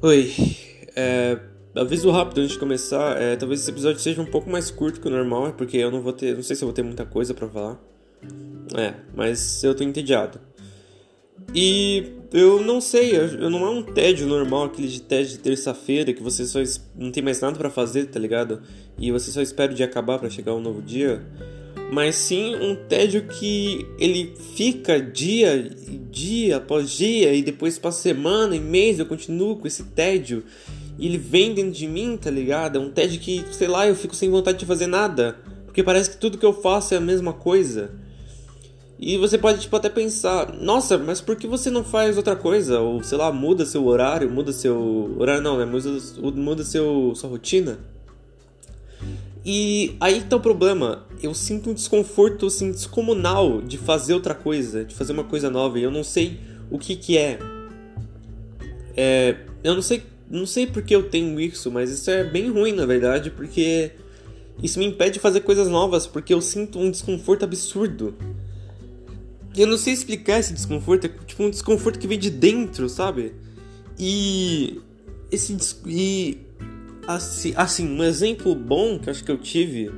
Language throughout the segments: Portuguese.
Oi, é, aviso rápido antes de começar, é, talvez esse episódio seja um pouco mais curto que o normal, é porque eu não vou ter, não sei se eu vou ter muita coisa para falar. É, mas eu tô entediado. E eu não sei, eu não é um tédio normal, aquele de tédio de terça-feira que você só não tem mais nada para fazer, tá ligado? E você só espera o dia acabar para chegar um novo dia. Mas sim um tédio que ele fica dia dia após dia e depois passa semana e mês eu continuo com esse tédio e ele vem dentro de mim, tá ligado? É um tédio que, sei lá, eu fico sem vontade de fazer nada, porque parece que tudo que eu faço é a mesma coisa. E você pode tipo até pensar, nossa, mas por que você não faz outra coisa? Ou sei lá, muda seu horário, muda seu horário não, né? Muda, muda seu sua rotina. E aí tá o problema. Eu sinto um desconforto assim, descomunal de fazer outra coisa, de fazer uma coisa nova. E eu não sei o que que é. é eu não sei, não sei porque eu tenho isso, mas isso é bem ruim na verdade, porque isso me impede de fazer coisas novas, porque eu sinto um desconforto absurdo. Eu não sei explicar esse desconforto, é tipo um desconforto que vem de dentro, sabe? E esse e Assim, assim, um exemplo bom que acho que eu tive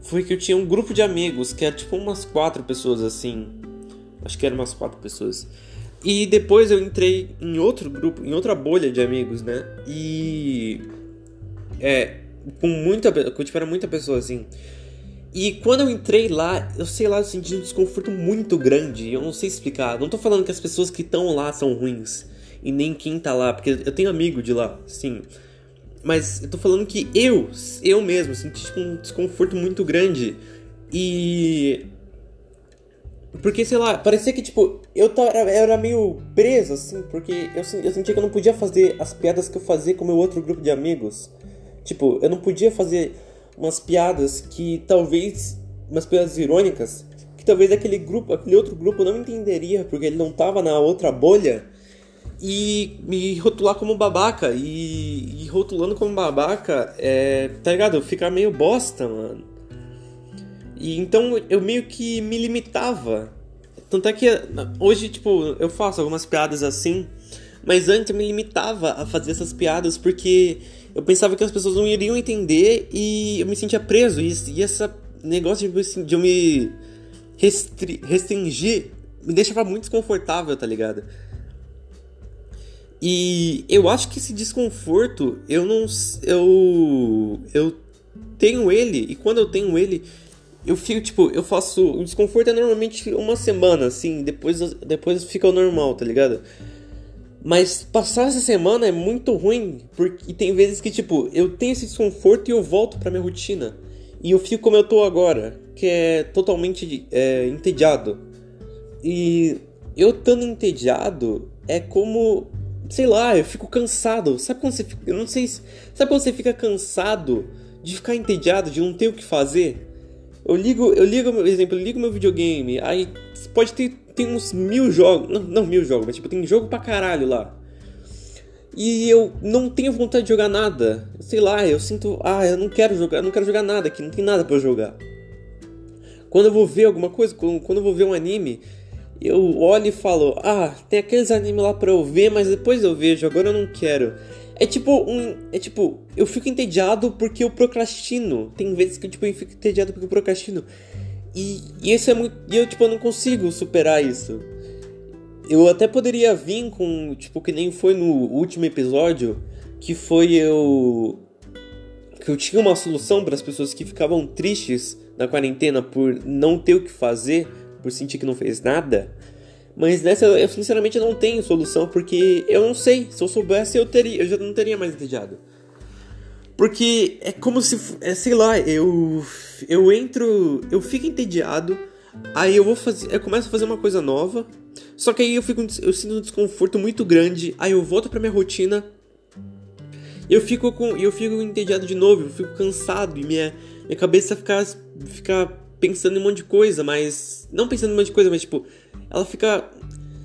foi que eu tinha um grupo de amigos que era tipo umas quatro pessoas assim. Acho que eram umas quatro pessoas. E depois eu entrei em outro grupo, em outra bolha de amigos, né? E. É. Com muita. Tipo, era muita pessoa assim. E quando eu entrei lá, eu sei lá, eu senti um desconforto muito grande. Eu não sei explicar. Não tô falando que as pessoas que estão lá são ruins. E nem quem tá lá. Porque eu tenho amigo de lá, sim. Mas eu tô falando que eu, eu mesmo, senti tipo, um desconforto muito grande. E. Porque, sei lá, parecia que, tipo, eu, tava, era meio preso, assim, porque eu, eu sentia que eu não podia fazer as piadas que eu fazia com meu outro grupo de amigos. Tipo, eu não podia fazer umas piadas que talvez. umas piadas irônicas, que talvez aquele grupo, aquele outro grupo não entenderia, porque ele não tava na outra bolha e me rotular como babaca. E, e rotulando como babaca, é, tá ligado? Ficar meio bosta, mano. E então eu meio que me limitava. Tanto é que hoje, tipo, eu faço algumas piadas assim, mas antes eu me limitava a fazer essas piadas porque eu pensava que as pessoas não iriam entender e eu me sentia preso. E, e esse negócio de, de eu me restri restringir me deixava muito desconfortável, tá ligado? E eu acho que esse desconforto, eu não. Eu. Eu tenho ele, e quando eu tenho ele, eu fico, tipo, eu faço. O desconforto é normalmente uma semana, assim, depois, depois fica o normal, tá ligado? Mas passar essa semana é muito ruim, porque tem vezes que, tipo, eu tenho esse desconforto e eu volto pra minha rotina. E eu fico como eu tô agora, que é totalmente é, entediado. E eu estando entediado é como sei lá, eu fico cansado. Sabe quando você fica, eu não sei, sabe quando você fica cansado de ficar entediado, de não ter o que fazer? Eu ligo, eu ligo, por exemplo, eu ligo meu videogame, aí pode ter tem uns mil jogos, não, não mil jogos, mas tipo, tem jogo pra caralho lá. E eu não tenho vontade de jogar nada. Sei lá, eu sinto, ah, eu não quero jogar, eu não quero jogar nada aqui, não tem nada para jogar. Quando eu vou ver alguma coisa, quando eu vou ver um anime, eu olho e falo, ah, tem aqueles animes lá pra eu ver, mas depois eu vejo, agora eu não quero. É tipo um. É tipo, eu fico entediado porque eu procrastino. Tem vezes que tipo, eu fico entediado porque eu procrastino. E, e isso é muito. E eu, tipo, não consigo superar isso. Eu até poderia vir com, tipo, que nem foi no último episódio, que foi eu. Que eu tinha uma solução para as pessoas que ficavam tristes na quarentena por não ter o que fazer por sentir que não fez nada. Mas nessa eu sinceramente não tenho solução porque eu não sei. Se eu soubesse eu teria, eu já não teria mais entediado. Porque é como se, é, sei lá, eu eu entro, eu fico entediado, aí eu vou fazer, eu começo a fazer uma coisa nova. Só que aí eu fico eu sinto um desconforto muito grande, aí eu volto para minha rotina. Eu fico com eu fico entediado de novo, eu fico cansado e minha minha cabeça fica fica pensando em um monte de coisa, mas. Não pensando em um monte de coisa, mas tipo. Ela fica.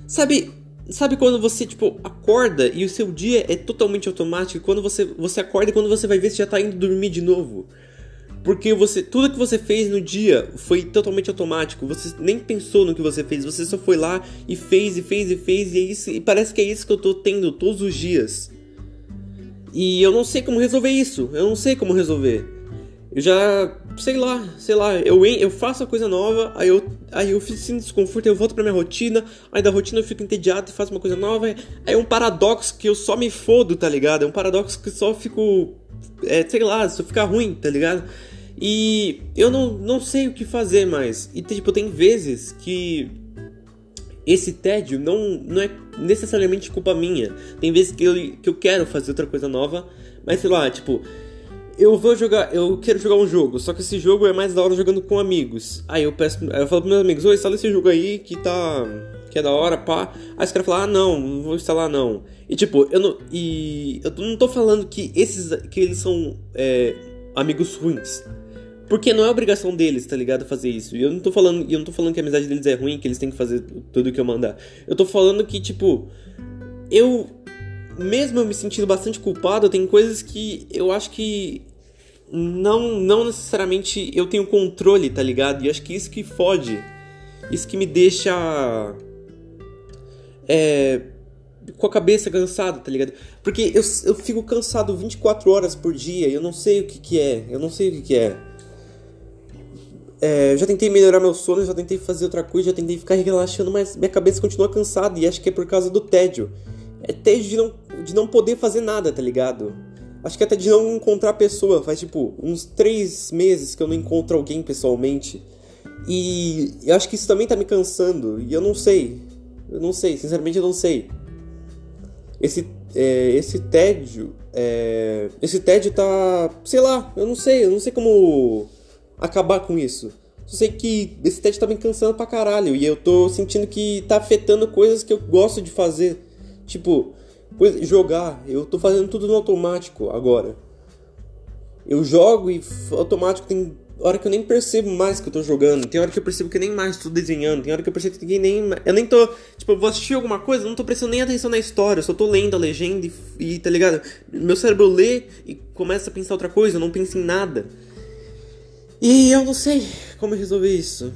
Sabe. Sabe quando você, tipo, acorda e o seu dia é totalmente automático? Quando você, você acorda e quando você vai ver, você já tá indo dormir de novo. Porque você, tudo que você fez no dia foi totalmente automático. Você nem pensou no que você fez. Você só foi lá e fez e fez e fez. E, é isso, e parece que é isso que eu tô tendo todos os dias. E eu não sei como resolver isso. Eu não sei como resolver. Eu já, sei lá, sei lá, eu, eu faço a coisa nova, aí eu, aí eu sinto desconforto, eu volto pra minha rotina, aí da rotina eu fico entediado e faço uma coisa nova, aí é um paradoxo que eu só me fodo, tá ligado? É um paradoxo que só fico, é, sei lá, só fica ruim, tá ligado? E eu não, não sei o que fazer mais. E tipo, tem vezes que esse tédio não, não é necessariamente culpa minha. Tem vezes que eu, que eu quero fazer outra coisa nova, mas sei lá, tipo, eu vou jogar, eu quero jogar um jogo, só que esse jogo é mais da hora jogando com amigos. Aí eu peço, eu falo pros meus amigos, oi, instala esse jogo aí que tá. que é da hora, pá. Aí os caras falam, ah não, não vou instalar não. E tipo, eu não. E eu não tô falando que esses. que eles são é, amigos ruins. Porque não é obrigação deles, tá ligado? Fazer isso. E eu não tô falando. Eu não tô falando que a amizade deles é ruim, que eles têm que fazer tudo que eu mandar. Eu tô falando que, tipo. Eu mesmo eu me sentindo bastante culpado, tem coisas que eu acho que não, não necessariamente eu tenho controle, tá ligado? E acho que isso que fode. Isso que me deixa. É. Com a cabeça cansada, tá ligado? Porque eu, eu fico cansado 24 horas por dia e eu não sei o que, que é. Eu não sei o que, que é. É, já tentei melhorar meu sono, já tentei fazer outra coisa, já tentei ficar relaxando, mas minha cabeça continua cansada e acho que é por causa do tédio. É tédio de não, de não poder fazer nada, tá ligado? Acho que até de não encontrar pessoa. Faz tipo uns três meses que eu não encontro alguém pessoalmente. E eu acho que isso também tá me cansando. E eu não sei. Eu não sei, sinceramente eu não sei. Esse, é, esse tédio. É, esse tédio tá. Sei lá, eu não sei. Eu não sei como acabar com isso. Só sei que esse tédio tá me cansando pra caralho. E eu tô sentindo que tá afetando coisas que eu gosto de fazer. Tipo, jogar. Eu tô fazendo tudo no automático agora. Eu jogo e automático tem hora que eu nem percebo mais que eu tô jogando. Tem hora que eu percebo que nem mais tô desenhando. Tem hora que eu percebo que nem. Eu nem tô. Tipo, eu vou assistir alguma coisa, eu não tô prestando nem atenção na história. Eu só tô lendo a legenda e, e tá ligado? Meu cérebro lê e começa a pensar outra coisa, eu não penso em nada. E eu não sei como resolver isso.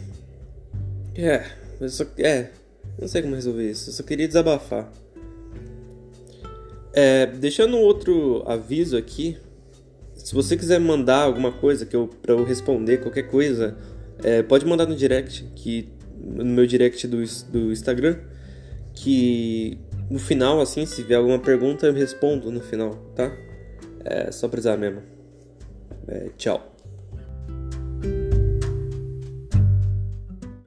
É, eu só. É, não sei como resolver isso. Eu só queria desabafar. É, deixando outro aviso aqui, se você quiser mandar alguma coisa que eu para eu responder qualquer coisa, é, pode mandar no direct que no meu direct do, do Instagram, que no final assim, se vier alguma pergunta eu respondo no final, tá? É só precisar mesmo. É, tchau.